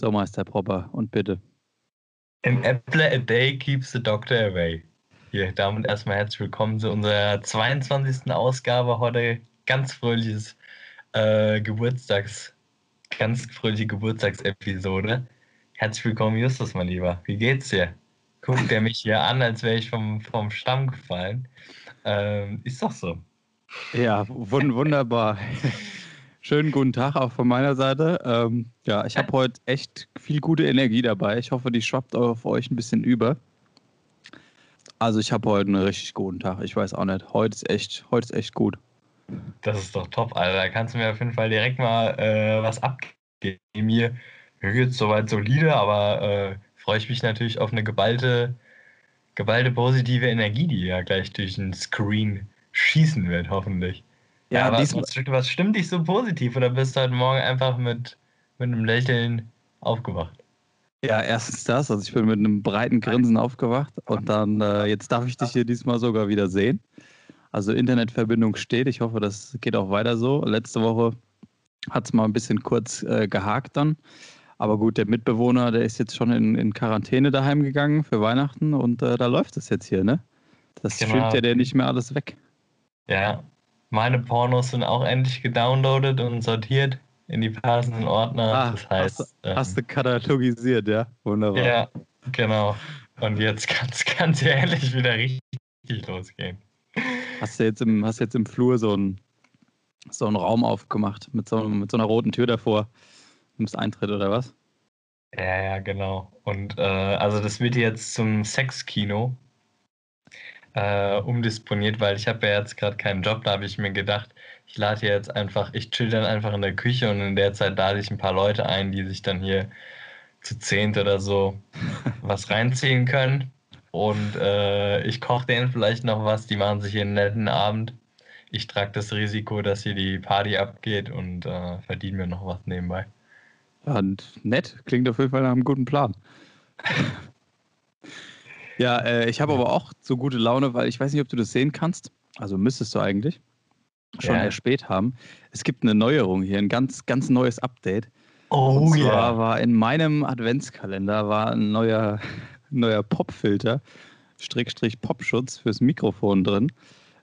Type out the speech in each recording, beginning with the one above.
So, Meister Propper, und bitte. An apple a day keeps the doctor away. Hier, damit erstmal herzlich willkommen zu unserer 22. Ausgabe. Heute ganz fröhliches äh, Geburtstags, ganz fröhliche Geburtstagsepisode. Herzlich willkommen, Justus, mein Lieber. Wie geht's dir? Guckt er mich hier an, als wäre ich vom, vom Stamm gefallen. Ähm, ist doch so. Ja, wund wunderbar. Schönen guten Tag auch von meiner Seite. Ähm, ja, ich habe heute echt viel gute Energie dabei. Ich hoffe, die schwappt auf euch ein bisschen über. Also ich habe heute einen richtig guten Tag. Ich weiß auch nicht. Heute ist echt, heute ist echt gut. Das ist doch top, Alter. Da kannst du mir auf jeden Fall direkt mal äh, was abgeben. Mir, mir geht es soweit solide, aber äh, freue ich mich natürlich auf eine geballte, geballte positive Energie, die ja gleich durch den Screen schießen wird, hoffentlich. Ja, aber was, was stimmt dich so positiv oder bist du heute Morgen einfach mit, mit einem Lächeln aufgewacht? Ja, erstens das. Also ich bin mit einem breiten Grinsen aufgewacht und dann, äh, jetzt darf ich dich hier diesmal sogar wieder sehen. Also Internetverbindung steht. Ich hoffe, das geht auch weiter so. Letzte Woche hat es mal ein bisschen kurz äh, gehakt dann. Aber gut, der Mitbewohner, der ist jetzt schon in, in Quarantäne daheim gegangen für Weihnachten und äh, da läuft es jetzt hier, ne? Das genau. streamt ja der nicht mehr alles weg. Ja, meine Pornos sind auch endlich gedownloadet und sortiert in die passenden Ordner. Ah, das heißt, hast, ähm, hast, du katalogisiert, ja? Wunderbar. Ja, genau. Und jetzt kann es ganz ehrlich wieder richtig losgehen. Hast du jetzt im, hast jetzt im Flur so einen, so einen Raum aufgemacht mit so, mit so einer roten Tür davor? Nimmst Eintritt oder was? Ja, ja, genau. Und äh, also das wird jetzt zum Sexkino äh, umdisponiert, weil ich habe ja jetzt gerade keinen Job. Da habe ich mir gedacht, ich lade jetzt einfach, ich chill dann einfach in der Küche und in der Zeit lade ich ein paar Leute ein, die sich dann hier zu zehnt oder so was reinziehen können. Und äh, ich koche denen vielleicht noch was, die machen sich hier einen netten Abend. Ich trage das Risiko, dass hier die Party abgeht und äh, verdiene mir noch was nebenbei. Ja, und nett, klingt auf jeden Fall nach einem guten Plan. Ja, äh, ich habe aber auch so gute Laune, weil ich weiß nicht, ob du das sehen kannst. Also müsstest du eigentlich schon ja. spät haben. Es gibt eine Neuerung hier, ein ganz, ganz neues Update. Oh ja. Yeah. war in meinem Adventskalender war ein neuer, neuer Popfilter, Strickstrich Popschutz fürs Mikrofon drin.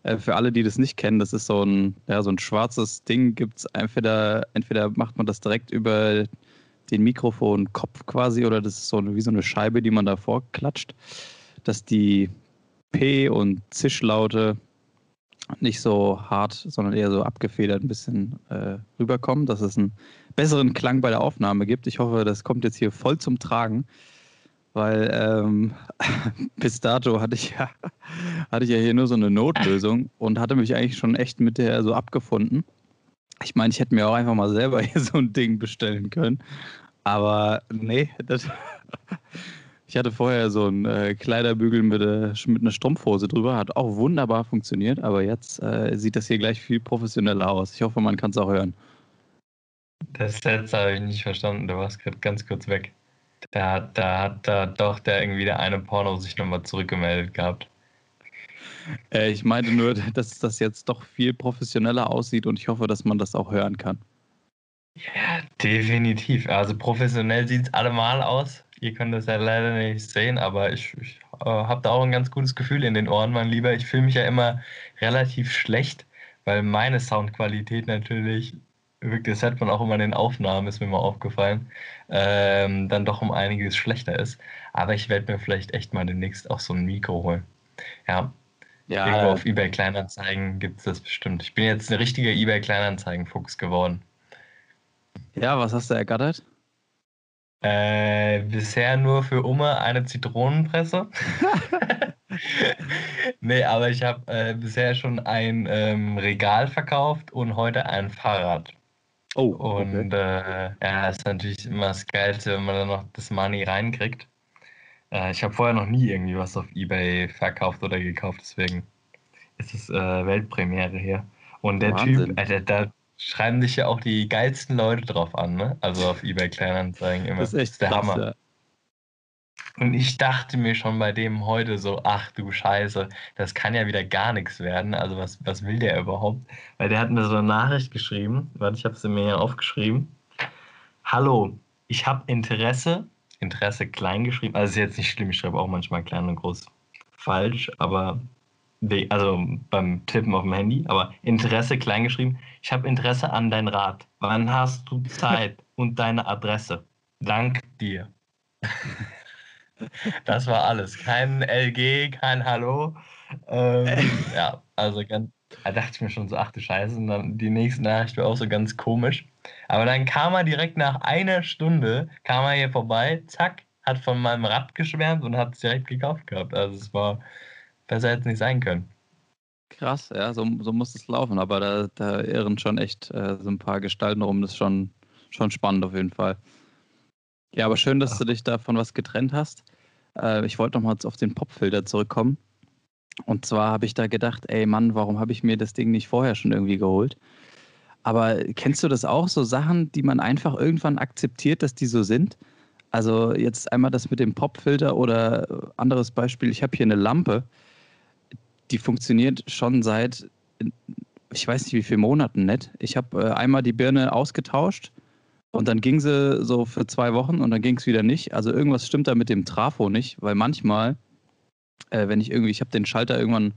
Äh, für alle, die das nicht kennen, das ist so ein, ja, so ein schwarzes Ding, gibt es entweder, entweder macht man das direkt über den Mikrofonkopf quasi oder das ist so eine, wie so eine Scheibe, die man davor klatscht dass die P- und Zischlaute nicht so hart, sondern eher so abgefedert ein bisschen äh, rüberkommen, dass es einen besseren Klang bei der Aufnahme gibt. Ich hoffe, das kommt jetzt hier voll zum Tragen, weil ähm, bis dato hatte ich, ja, hatte ich ja hier nur so eine Notlösung und hatte mich eigentlich schon echt mit der so abgefunden. Ich meine, ich hätte mir auch einfach mal selber hier so ein Ding bestellen können. Aber nee, das, ich hatte vorher so einen äh, Kleiderbügel mit, äh, mit einer Strumpfhose drüber, hat auch wunderbar funktioniert, aber jetzt äh, sieht das hier gleich viel professioneller aus. Ich hoffe, man kann es auch hören. Das letzte habe ich nicht verstanden, du warst gerade ganz kurz weg. Da, da hat da doch der irgendwie der eine Porno sich nochmal zurückgemeldet gehabt. Äh, ich meinte nur, dass das jetzt doch viel professioneller aussieht und ich hoffe, dass man das auch hören kann. Ja, definitiv. Also professionell sieht es allemal aus. Ihr könnt das ja leider nicht sehen, aber ich, ich äh, habe da auch ein ganz gutes Gefühl in den Ohren, mein Lieber. Ich fühle mich ja immer relativ schlecht, weil meine Soundqualität natürlich, wirklich, das hat man auch immer in den Aufnahmen, ist mir mal aufgefallen, ähm, dann doch um einiges schlechter ist. Aber ich werde mir vielleicht echt mal demnächst auch so ein Mikro holen. Ja. Ja. Irgendwo auf eBay Kleinanzeigen gibt es das bestimmt. Ich bin jetzt ein richtiger eBay Kleinanzeigen-Fuchs geworden. Ja, was hast du ergattert? Äh, bisher nur für Oma eine Zitronenpresse. nee, aber ich habe äh, bisher schon ein ähm, Regal verkauft und heute ein Fahrrad. Oh. Und okay. äh, ja, ist natürlich immer das Geilste, wenn man dann noch das Money reinkriegt. Äh, ich habe vorher noch nie irgendwie was auf Ebay verkauft oder gekauft, deswegen ist es äh, Weltpremiere hier. Und der Wahnsinn. Typ, äh, da, schreiben sich ja auch die geilsten Leute drauf an, ne? Also auf eBay Kleinanzeigen immer. Das ist echt der Hammer. Ja. Und ich dachte mir schon bei dem heute so, ach du Scheiße, das kann ja wieder gar nichts werden. Also was, was will der überhaupt? Weil der hat mir so eine Nachricht geschrieben, warte, ich habe sie mir ja aufgeschrieben. Hallo, ich habe Interesse, Interesse klein geschrieben, also ist jetzt nicht schlimm, ich schreibe auch manchmal klein und groß falsch, aber also beim Tippen auf dem Handy, aber Interesse klein geschrieben. Ich habe Interesse an dein Rat. Wann hast du Zeit und deine Adresse? Dank dir. Das war alles. Kein LG, kein Hallo. Ähm, ja, also ganz, da dachte ich mir schon so, ach du Scheiße, und dann die nächste Nachricht war auch so ganz komisch. Aber dann kam er direkt nach einer Stunde, kam er hier vorbei, zack, hat von meinem Rad geschwärmt und hat es direkt gekauft gehabt. Also es war besser hätte es nicht sein können. Krass, ja, so, so muss es laufen, aber da, da irren schon echt äh, so ein paar Gestalten rum. Das ist schon, schon spannend auf jeden Fall. Ja, aber schön, dass du dich davon was getrennt hast. Äh, ich wollte nochmal auf den Popfilter zurückkommen. Und zwar habe ich da gedacht, ey Mann, warum habe ich mir das Ding nicht vorher schon irgendwie geholt? Aber kennst du das auch, so Sachen, die man einfach irgendwann akzeptiert, dass die so sind? Also jetzt einmal das mit dem Popfilter oder anderes Beispiel, ich habe hier eine Lampe, die funktioniert schon seit, ich weiß nicht wie viele Monaten nicht. Ich habe äh, einmal die Birne ausgetauscht und dann ging sie so für zwei Wochen und dann ging es wieder nicht. Also irgendwas stimmt da mit dem Trafo nicht, weil manchmal, äh, wenn ich irgendwie, ich habe den Schalter irgendwann,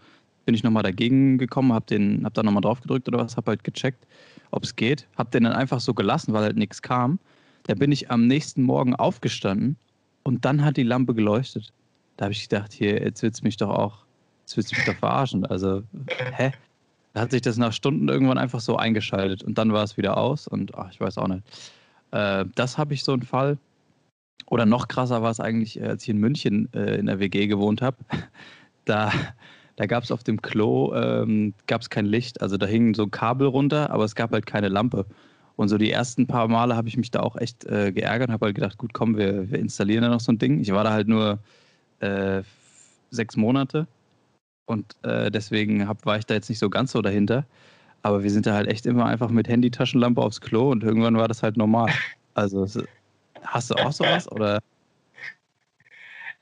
bin ich nochmal dagegen gekommen, habe den, habe da nochmal drauf gedrückt oder was, habe halt gecheckt, ob es geht, habe den dann einfach so gelassen, weil halt nichts kam. Da bin ich am nächsten Morgen aufgestanden und dann hat die Lampe geleuchtet. Da habe ich gedacht, hier, jetzt wird es mich doch auch das willst du mich doch verarschen. Also, hä? Da hat sich das nach Stunden irgendwann einfach so eingeschaltet und dann war es wieder aus und ach, ich weiß auch nicht. Äh, das habe ich so einen Fall. Oder noch krasser war es eigentlich, äh, als ich in München äh, in der WG gewohnt habe. Da, da gab es auf dem Klo ähm, gab's kein Licht. Also da hing so ein Kabel runter, aber es gab halt keine Lampe. Und so die ersten paar Male habe ich mich da auch echt äh, geärgert und habe halt gedacht, gut, komm, wir, wir installieren da noch so ein Ding. Ich war da halt nur äh, sechs Monate und äh, deswegen hab, war ich da jetzt nicht so ganz so dahinter. Aber wir sind da halt echt immer einfach mit Handy-Taschenlampe aufs Klo und irgendwann war das halt normal. Also hast du auch sowas oder?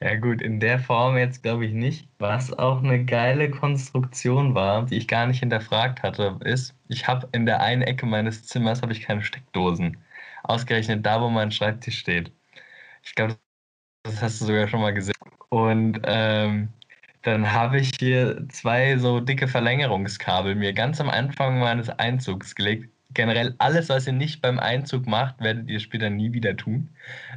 Ja gut, in der Form jetzt glaube ich nicht. Was auch eine geile Konstruktion war, die ich gar nicht hinterfragt hatte, ist, ich habe in der einen Ecke meines Zimmers habe ich keine Steckdosen. Ausgerechnet da, wo mein Schreibtisch steht. Ich glaube, das hast du sogar schon mal gesehen. Und ähm, dann habe ich hier zwei so dicke Verlängerungskabel mir ganz am Anfang meines Einzugs gelegt. Generell alles, was ihr nicht beim Einzug macht, werdet ihr später nie wieder tun.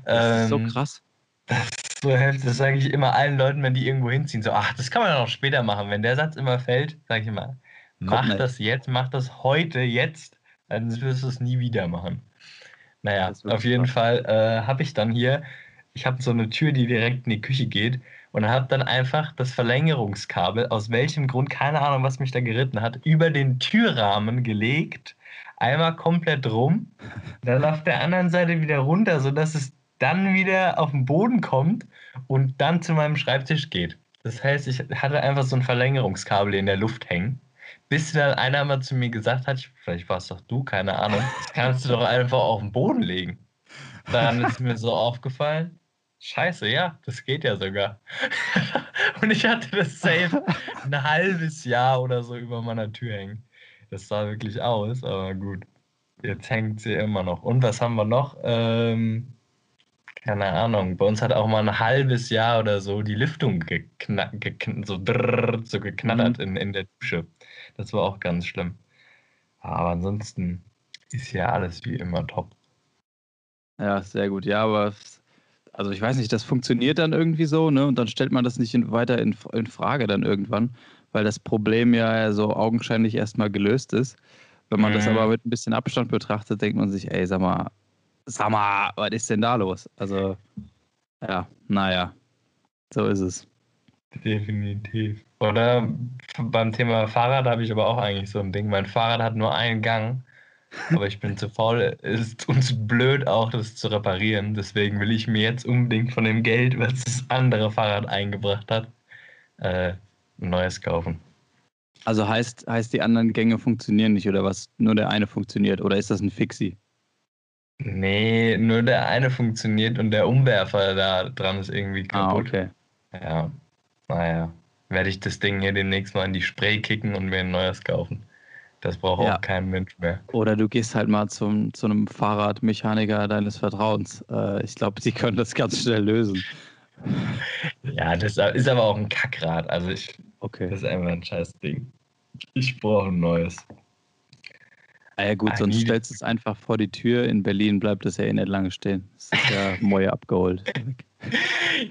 Das ist so ähm, krass. Das ist so heftig. Das sage ich immer allen Leuten, wenn die irgendwo hinziehen. So, ach, das kann man dann auch später machen. Wenn der Satz immer fällt, sage ich immer, mach Kommt das jetzt, mach das heute, jetzt, dann wirst du es nie wieder machen. Naja, auf jeden krass. Fall äh, habe ich dann hier, ich habe so eine Tür, die direkt in die Küche geht und habe dann einfach das Verlängerungskabel, aus welchem Grund, keine Ahnung, was mich da geritten hat, über den Türrahmen gelegt, einmal komplett rum, dann auf der anderen Seite wieder runter, sodass es dann wieder auf den Boden kommt und dann zu meinem Schreibtisch geht. Das heißt, ich hatte einfach so ein Verlängerungskabel in der Luft hängen, bis dann einer mal zu mir gesagt hat, vielleicht war es doch du, keine Ahnung, das kannst du doch einfach auf den Boden legen. Dann ist mir so aufgefallen, Scheiße, ja, das geht ja sogar. und ich hatte das safe ein halbes Jahr oder so über meiner Tür hängen. Das sah wirklich aus, aber gut. Jetzt hängt sie immer noch. Und was haben wir noch? Ähm, keine Ahnung. Bei uns hat auch mal ein halbes Jahr oder so die Lüftung gekna gekn so, drrr, so geknattert mhm. in, in der Dusche. Das war auch ganz schlimm. Aber ansonsten ist ja alles wie immer top. Ja, sehr gut. Ja, aber also ich weiß nicht, das funktioniert dann irgendwie so, ne? Und dann stellt man das nicht in, weiter in, in Frage dann irgendwann, weil das Problem ja so augenscheinlich erstmal gelöst ist. Wenn man mhm. das aber mit ein bisschen Abstand betrachtet, denkt man sich, ey, sag mal, sag mal, was ist denn da los? Also, ja, naja, so ist es. Definitiv. Oder beim Thema Fahrrad habe ich aber auch eigentlich so ein Ding. Mein Fahrrad hat nur einen Gang aber ich bin zu faul ist zu blöd auch, das zu reparieren. Deswegen will ich mir jetzt unbedingt von dem Geld, was das andere Fahrrad eingebracht hat, äh, ein neues kaufen. Also heißt, heißt, die anderen Gänge funktionieren nicht oder was? Nur der eine funktioniert oder ist das ein Fixie? Nee, nur der eine funktioniert und der Umwerfer da dran ist irgendwie ah, kaputt. Ah, okay. Ja, naja. Werde ich das Ding hier demnächst mal in die Spray kicken und mir ein neues kaufen. Das braucht ja. auch kein Mensch mehr. Oder du gehst halt mal zum, zu einem Fahrradmechaniker deines Vertrauens. Äh, ich glaube, die können das ganz schnell lösen. Ja, das ist aber auch ein Kackrad. Also ich, okay. das ist einfach ein scheiß Ding. Ich brauche ein neues. Ah ja gut, sonst stellst du es einfach vor die Tür. In Berlin bleibt es ja eh nicht lange stehen. Das ist ja Moje abgeholt.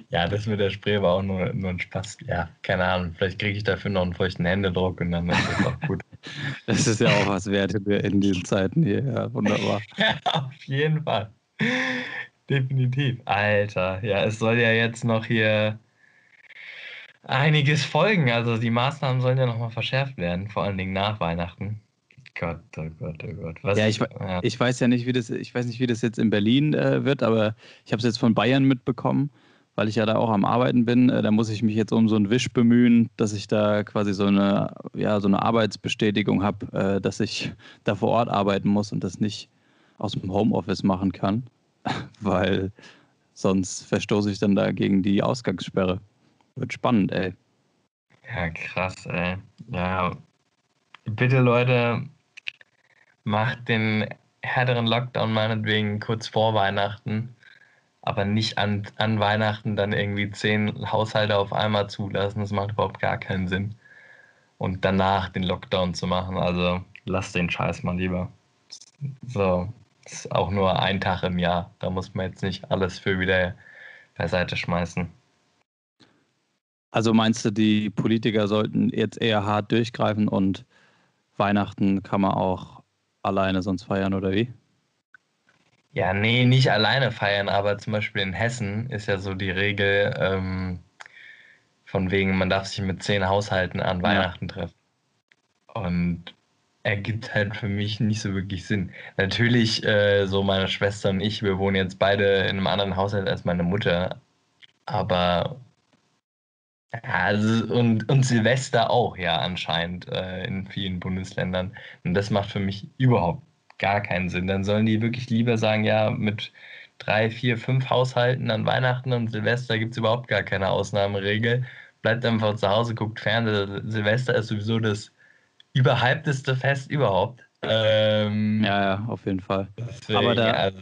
ja, das mit der Spray war auch nur, nur ein Spaß. Ja, keine Ahnung. Vielleicht kriege ich dafür noch einen feuchten Händedruck und dann ist das auch gut. das ist ja auch was wert in diesen Zeiten hier. Ja, wunderbar. ja, auf jeden Fall. Definitiv. Alter, ja, es soll ja jetzt noch hier einiges folgen. Also die Maßnahmen sollen ja nochmal verschärft werden, vor allen Dingen nach Weihnachten. Gott, oh Gott, oh Gott. Was, ja, ich, ja. ich weiß ja nicht, wie das, ich weiß nicht, wie das jetzt in Berlin äh, wird, aber ich habe es jetzt von Bayern mitbekommen, weil ich ja da auch am Arbeiten bin. Äh, da muss ich mich jetzt um so einen Wisch bemühen, dass ich da quasi so eine, ja, so eine Arbeitsbestätigung habe, äh, dass ich da vor Ort arbeiten muss und das nicht aus dem Homeoffice machen kann, weil sonst verstoße ich dann da gegen die Ausgangssperre. Wird spannend, ey. Ja, krass, ey. Ja, bitte Leute, macht den härteren Lockdown meinetwegen kurz vor Weihnachten, aber nicht an, an Weihnachten dann irgendwie zehn Haushalte auf einmal zulassen. Das macht überhaupt gar keinen Sinn. Und danach den Lockdown zu machen, also lasst den Scheiß mal lieber. So, ist auch nur ein Tag im Jahr. Da muss man jetzt nicht alles für wieder beiseite schmeißen. Also meinst du, die Politiker sollten jetzt eher hart durchgreifen und Weihnachten kann man auch alleine sonst feiern oder wie? Ja, nee, nicht alleine feiern, aber zum Beispiel in Hessen ist ja so die Regel, ähm, von wegen, man darf sich mit zehn Haushalten an Weihnachten ja. treffen. Und ergibt halt für mich nicht so wirklich Sinn. Natürlich, äh, so meine Schwester und ich, wir wohnen jetzt beide in einem anderen Haushalt als meine Mutter, aber also und, und Silvester auch, ja, anscheinend äh, in vielen Bundesländern. Und das macht für mich überhaupt gar keinen Sinn. Dann sollen die wirklich lieber sagen, ja, mit drei, vier, fünf Haushalten an Weihnachten und Silvester gibt es überhaupt gar keine Ausnahmeregel. Bleibt einfach zu Hause, guckt Fernsehen. Silvester ist sowieso das überhypteste Fest überhaupt. Ähm, ja, ja, auf jeden Fall. Deswegen, Aber da, also,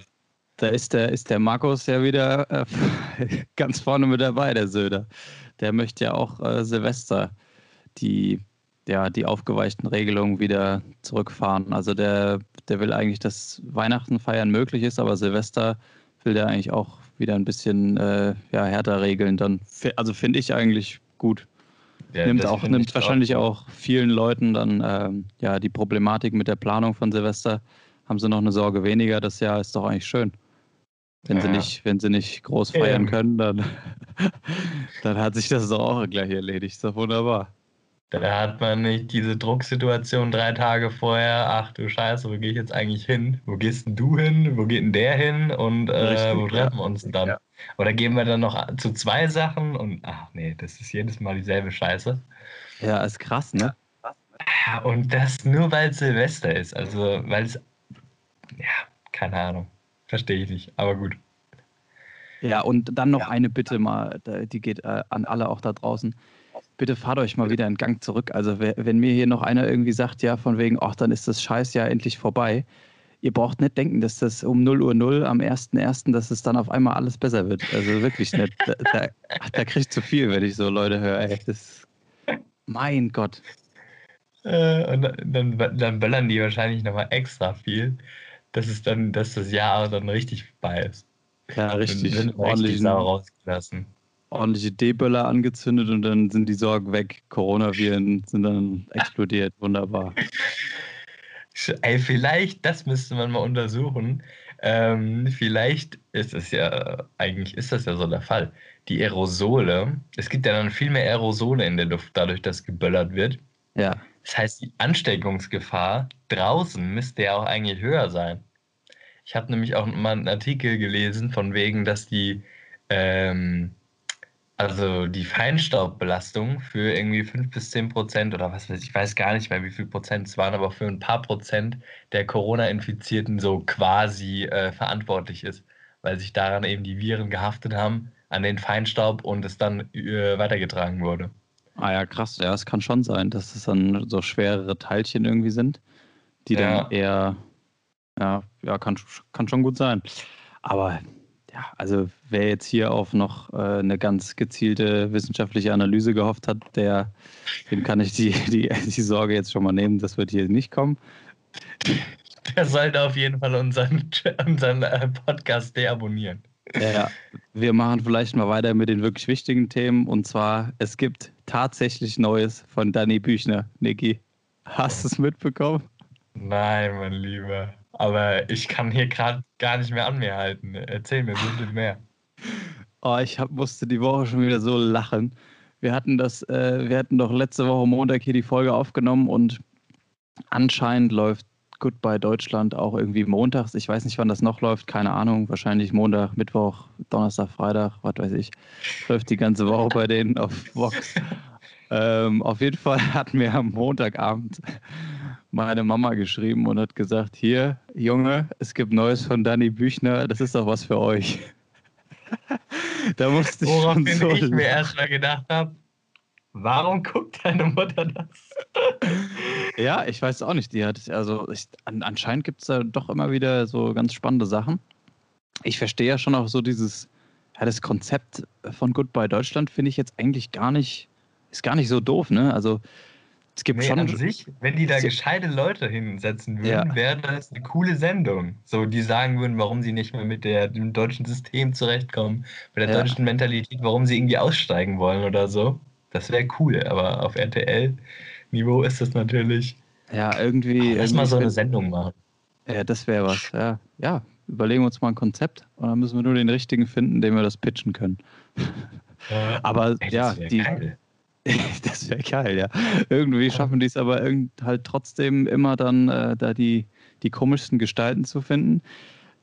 da ist der, ist der Markus ja wieder äh, ganz vorne mit dabei, der Söder der möchte ja auch äh, Silvester die, ja, die aufgeweichten Regelungen wieder zurückfahren. Also der, der will eigentlich, dass Weihnachten feiern möglich ist, aber Silvester will der eigentlich auch wieder ein bisschen äh, ja, härter regeln. Dann, also finde ich eigentlich gut. Ja, nimmt auch, nimmt wahrscheinlich auch, auch, vielen Leuten dann ähm, ja die Problematik mit der Planung von Silvester. Haben sie noch eine Sorge weniger, das Jahr ist doch eigentlich schön. Wenn, ja. sie nicht, wenn sie nicht groß feiern ja. können, dann, dann hat sich das auch gleich erledigt. Ist doch wunderbar. Da hat man nicht diese Drucksituation drei Tage vorher, ach du Scheiße, wo gehe ich jetzt eigentlich hin? Wo gehst denn du hin? Wo geht denn der hin? Und äh, Richtig, wo treffen wir uns dann? Ja. Oder gehen wir dann noch zu zwei Sachen und ach nee, das ist jedes Mal dieselbe Scheiße. Ja, ist krass, ne? Und das nur weil Silvester ist. Also, weil es, ja, keine Ahnung. Verstehe ich nicht, aber gut. Ja, und dann noch ja. eine Bitte mal, die geht äh, an alle auch da draußen. Bitte fahrt euch mal wieder einen Gang zurück. Also wenn mir hier noch einer irgendwie sagt, ja, von wegen, ach, dann ist das Scheiß ja endlich vorbei. Ihr braucht nicht denken, dass das um 0 Uhr 0 am 1.1., dass es dann auf einmal alles besser wird. Also wirklich nicht. Da, da, da kriege ich zu viel, wenn ich so Leute höre. Ey, das, mein Gott. Äh, und dann, dann böllern die wahrscheinlich nochmal extra viel dass es dann, dass das Jahr dann richtig vorbei ist. Ja, richtig. Dann ordentlich rausgelassen. Ordentliche D-Böller angezündet und dann sind die Sorgen weg. Coronaviren sind dann explodiert. Wunderbar. Ey, vielleicht, das müsste man mal untersuchen. Ähm, vielleicht ist es ja, eigentlich ist das ja so der Fall. Die Aerosole, es gibt ja dann viel mehr Aerosole in der Luft, dadurch, dass geböllert wird. Ja. Das heißt, die Ansteckungsgefahr draußen müsste ja auch eigentlich höher sein. Ich habe nämlich auch mal einen Artikel gelesen, von wegen, dass die, ähm, also die Feinstaubbelastung für irgendwie 5 bis 10 Prozent oder was weiß ich, ich weiß gar nicht mehr, wie viel Prozent es waren, aber für ein paar Prozent der Corona-Infizierten so quasi äh, verantwortlich ist, weil sich daran eben die Viren gehaftet haben, an den Feinstaub und es dann äh, weitergetragen wurde. Ah ja, krass. Ja, es kann schon sein, dass es dann so schwerere Teilchen irgendwie sind. die ja. dann eher, ja, ja kann, kann schon gut sein. Aber ja, also wer jetzt hier auf noch äh, eine ganz gezielte wissenschaftliche Analyse gehofft hat, der, dem kann ich die, die, die Sorge jetzt schon mal nehmen, das wird hier nicht kommen. Der sollte auf jeden Fall unseren, unseren äh, Podcast deabonnieren. Ja, wir machen vielleicht mal weiter mit den wirklich wichtigen Themen. Und zwar, es gibt tatsächlich Neues von Danny Büchner. Niki, hast du es mitbekommen? Nein, mein Lieber. Aber ich kann hier gerade gar nicht mehr an mir halten. Erzähl mir bitte mehr. Oh, ich hab, musste die Woche schon wieder so lachen. Wir hatten das, äh, wir hatten doch letzte Woche Montag hier die Folge aufgenommen und anscheinend läuft Goodbye Deutschland auch irgendwie montags. Ich weiß nicht, wann das noch läuft, keine Ahnung. Wahrscheinlich Montag, Mittwoch, Donnerstag, Freitag, was weiß ich. Läuft die ganze Woche bei denen auf Vox. Ähm, auf jeden Fall hat mir am Montagabend meine Mama geschrieben und hat gesagt: Hier, Junge, es gibt Neues von Danny Büchner, das ist doch was für euch. da musste ich Woraufhin schon so ich mir erstmal gedacht habe, Warum guckt deine Mutter das? ja, ich weiß auch nicht. Die hat, also ich, anscheinend gibt es da doch immer wieder so ganz spannende Sachen. Ich verstehe ja schon auch so dieses, ja, das Konzept von Goodbye Deutschland finde ich jetzt eigentlich gar nicht, ist gar nicht so doof, ne? Also es gibt nee, schon. An sich, wenn die da gescheite Leute hinsetzen würden, ja. wäre das eine coole Sendung. So, die sagen würden, warum sie nicht mehr mit der, dem deutschen System zurechtkommen, mit der ja. deutschen Mentalität, warum sie irgendwie aussteigen wollen oder so. Das wäre cool, aber auf RTL-Niveau ist das natürlich. Ja, irgendwie. Lass mal so eine Sendung machen. Ja, das wäre was. Ja, ja, überlegen wir uns mal ein Konzept und dann müssen wir nur den richtigen finden, dem wir das pitchen können. Ja, aber ey, ja, die. Geil. das wäre geil, ja. Irgendwie schaffen die es aber halt trotzdem immer dann, äh, da die, die komischsten Gestalten zu finden.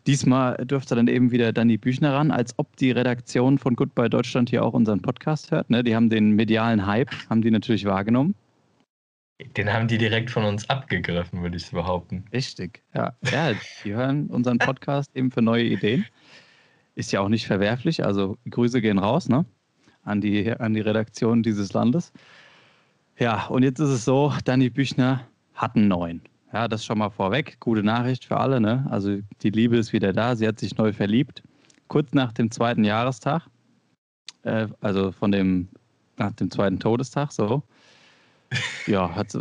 Diesmal dürfte dann eben wieder Danny Büchner ran, als ob die Redaktion von Goodbye Deutschland hier auch unseren Podcast hört. Ne? Die haben den medialen Hype, haben die natürlich wahrgenommen. Den haben die direkt von uns abgegriffen, würde ich behaupten. Richtig, ja. Ja, die hören unseren Podcast eben für neue Ideen. Ist ja auch nicht verwerflich, also Grüße gehen raus, ne? An die, an die Redaktion dieses Landes. Ja, und jetzt ist es so, Danny Büchner hat einen neuen. Ja, das schon mal vorweg. Gute Nachricht für alle. Ne? Also die Liebe ist wieder da. Sie hat sich neu verliebt. Kurz nach dem zweiten Jahrestag, äh, also von dem nach dem zweiten Todestag, so. Ja, hat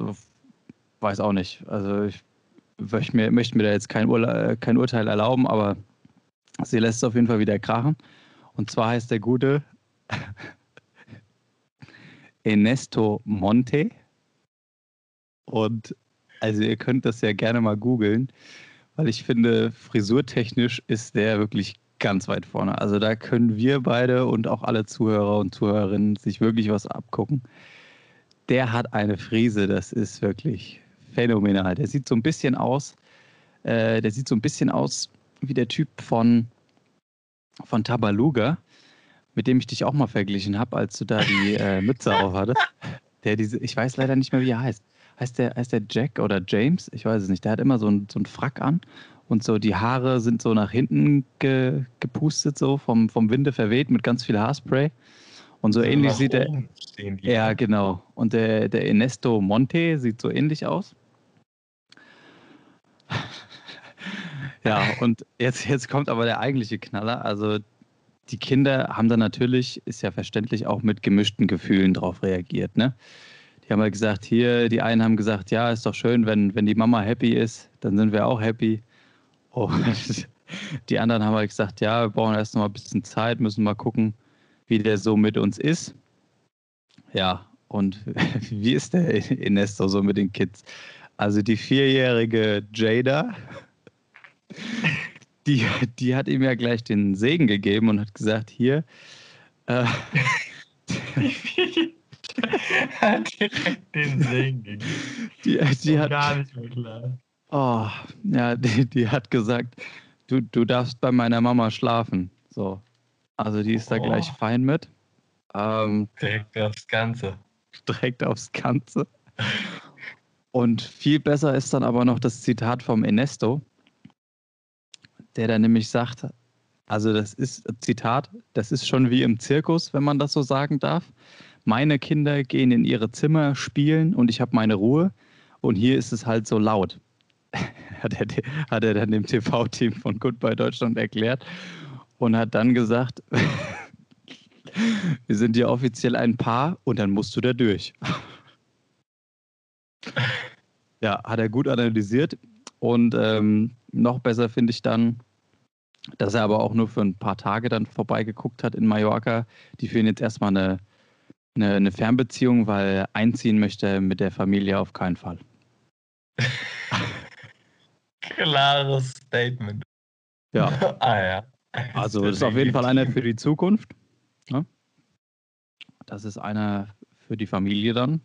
weiß auch nicht. Also ich möchte mir, möchte mir da jetzt kein, Urla kein Urteil erlauben, aber sie lässt es auf jeden Fall wieder krachen. Und zwar heißt der Gute Ernesto Monte. Und also ihr könnt das ja gerne mal googeln, weil ich finde, frisurtechnisch ist der wirklich ganz weit vorne. Also da können wir beide und auch alle Zuhörer und Zuhörerinnen sich wirklich was abgucken. Der hat eine Frise, das ist wirklich phänomenal. Der sieht so ein bisschen aus, äh, der sieht so ein bisschen aus wie der Typ von, von Tabaluga, mit dem ich dich auch mal verglichen habe, als du da die äh, Mütze auf hattest. Der diese, ich weiß leider nicht mehr, wie er heißt heißt der, heißt der Jack oder James? Ich weiß es nicht. Der hat immer so ein, so ein Frack an und so die Haare sind so nach hinten ge, gepustet, so vom, vom Winde verweht mit ganz viel Haarspray. Und so also ähnlich sieht er. Ja, genau. Und der, der Ernesto Monte sieht so ähnlich aus. ja, und jetzt, jetzt kommt aber der eigentliche Knaller. Also die Kinder haben dann natürlich, ist ja verständlich, auch mit gemischten Gefühlen drauf reagiert. Ne? die haben halt gesagt, hier, die einen haben gesagt, ja, ist doch schön, wenn, wenn die Mama happy ist, dann sind wir auch happy. Und die anderen haben halt gesagt, ja, wir brauchen erst noch mal ein bisschen Zeit, müssen mal gucken, wie der so mit uns ist. Ja, und wie ist der Ernesto so mit den Kids? Also die vierjährige Jada, die, die hat ihm ja gleich den Segen gegeben und hat gesagt, hier, äh, hat direkt den Segen gegeben. Die, die hat gar nicht mehr klar. Oh, ja, die, die hat gesagt, du, du darfst bei meiner Mama schlafen. So. Also die ist oh. da gleich fein mit. Ähm, direkt aufs Ganze. Direkt aufs Ganze. Und viel besser ist dann aber noch das Zitat vom Ernesto, der da nämlich sagt, also das ist, Zitat, das ist schon wie im Zirkus, wenn man das so sagen darf. Meine Kinder gehen in ihre Zimmer, spielen und ich habe meine Ruhe. Und hier ist es halt so laut. hat er, hat er dann dem TV-Team von Goodbye Deutschland erklärt und hat dann gesagt, wir sind ja offiziell ein Paar und dann musst du da durch. ja, hat er gut analysiert und ähm, noch besser finde ich dann, dass er aber auch nur für ein paar Tage dann vorbeigeguckt hat in Mallorca. Die führen jetzt erstmal eine, eine, eine Fernbeziehung, weil einziehen möchte er mit der Familie auf keinen Fall. Klares Statement. Ja. ah ja. Also das ist auf jeden Fall einer für die Zukunft. Ne? Das ist einer für die Familie dann.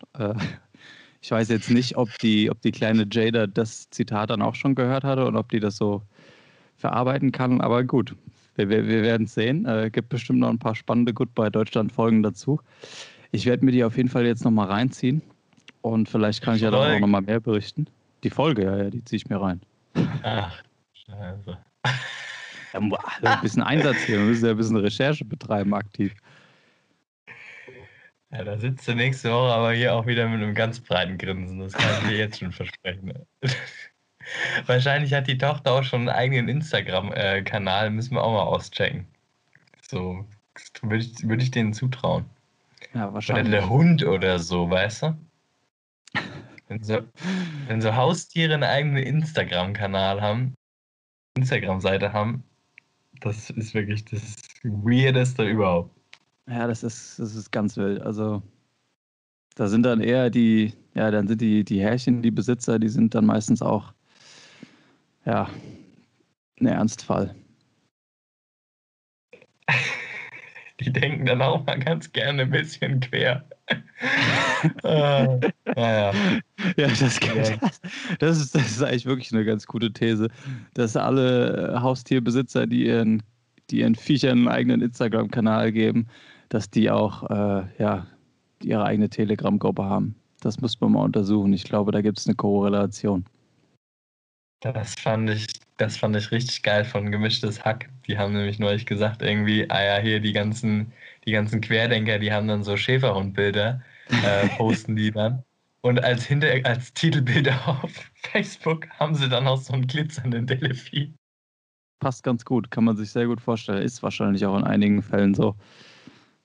Ich weiß jetzt nicht, ob die, ob die kleine Jada das Zitat dann auch schon gehört hatte und ob die das so verarbeiten kann. Aber gut, wir, wir, wir werden es sehen. Es äh, gibt bestimmt noch ein paar spannende Goodbye Deutschland-Folgen dazu. Ich werde mir die auf jeden Fall jetzt nochmal reinziehen und vielleicht kann ich ja dann auch nochmal mehr berichten. Die Folge, ja, ja, die ziehe ich mir rein. Ach, scheiße. Ja, ein bisschen Einsatz hier, wir müssen ja ein bisschen Recherche betreiben aktiv. Ja, da sitzt du nächste Woche aber hier auch wieder mit einem ganz breiten Grinsen. Das kann ich dir jetzt schon versprechen. Wahrscheinlich hat die Tochter auch schon einen eigenen Instagram-Kanal, müssen wir auch mal auschecken. So, würde ich, würd ich denen zutrauen. Ja, wahrscheinlich. Oder der Hund oder so, weißt du? Wenn so, wenn so Haustiere einen eigenen Instagram-Kanal haben, Instagram-Seite haben, das ist wirklich das Weirdeste überhaupt. Ja, das ist, das ist ganz wild. Also da sind dann eher die, ja, dann sind die, die Härchen, die Besitzer, die sind dann meistens auch, ja, ein Ernstfall. Die denken dann auch mal ganz gerne ein bisschen quer. ah, naja. Ja, das, das, das, ist, das ist eigentlich wirklich eine ganz gute These, dass alle Haustierbesitzer, die ihren, die ihren Viechern einen eigenen Instagram-Kanal geben, dass die auch äh, ja, ihre eigene Telegram-Gruppe haben. Das muss man mal untersuchen. Ich glaube, da gibt es eine Korrelation. Das fand ich, das fand ich richtig geil von Gemischtes Hack. Die haben nämlich neulich gesagt, irgendwie, ah ja, hier die ganzen, die ganzen Querdenker, die haben dann so Schäferhundbilder, äh, posten die dann. Und als, Hinter als Titelbilder auf Facebook haben sie dann auch so einen glitzernden Delfin. Passt ganz gut, kann man sich sehr gut vorstellen. Ist wahrscheinlich auch in einigen Fällen so.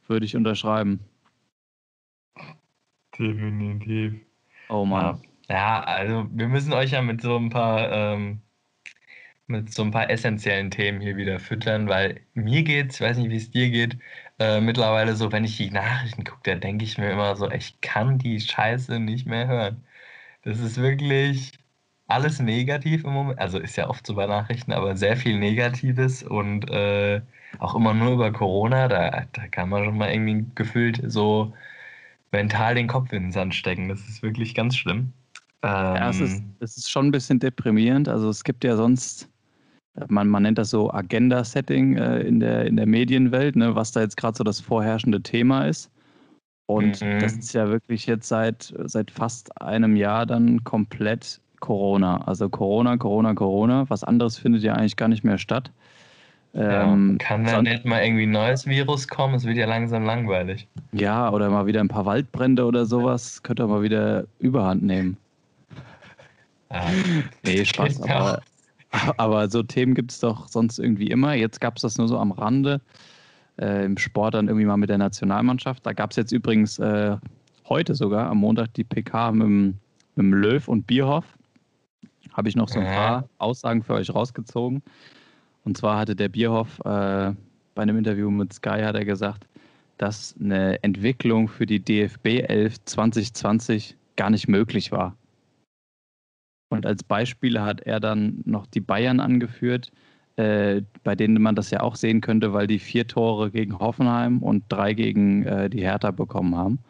Würde ich unterschreiben. Definitiv. Oh Mann. Ja, ja also wir müssen euch ja mit so ein paar ähm, mit so ein paar essentiellen Themen hier wieder füttern, weil mir geht's, ich weiß nicht, wie es dir geht, äh, mittlerweile so, wenn ich die Nachrichten gucke, da denke ich mir immer so, ich kann die Scheiße nicht mehr hören. Das ist wirklich alles negativ im Moment. Also ist ja oft so bei Nachrichten, aber sehr viel Negatives und äh, auch immer nur über Corona. Da, da kann man schon mal irgendwie gefühlt so mental den Kopf in den Sand stecken. Das ist wirklich ganz schlimm. Ähm, ja, es ist, ähm, es ist schon ein bisschen deprimierend. Also es gibt ja sonst, man, man nennt das so Agenda-Setting äh, in, der, in der Medienwelt, ne, was da jetzt gerade so das vorherrschende Thema ist. Und mhm. das ist ja wirklich jetzt seit, seit fast einem Jahr dann komplett Corona. Also Corona, Corona, Corona. Was anderes findet ja eigentlich gar nicht mehr statt. Ähm, ja, kann da nicht mal irgendwie ein neues Virus kommen? Es wird ja langsam langweilig. Ja, oder mal wieder ein paar Waldbrände oder sowas. Könnte mal wieder Überhand nehmen. Ah, nee, Spaß. Aber, aber, so Themen gibt es doch sonst irgendwie immer. Jetzt gab es das nur so am Rande. Äh, Im Sport dann irgendwie mal mit der Nationalmannschaft. Da gab es jetzt übrigens äh, heute sogar, am Montag, die PK mit dem, mit dem Löw und Bierhoff. Habe ich noch so ein paar Aussagen für euch rausgezogen. Und zwar hatte der Bierhoff äh, bei einem Interview mit Sky hat er gesagt, dass eine Entwicklung für die DFB 11 2020 gar nicht möglich war. Und als Beispiele hat er dann noch die Bayern angeführt, äh, bei denen man das ja auch sehen könnte, weil die vier Tore gegen Hoffenheim und drei gegen äh, die Hertha bekommen haben.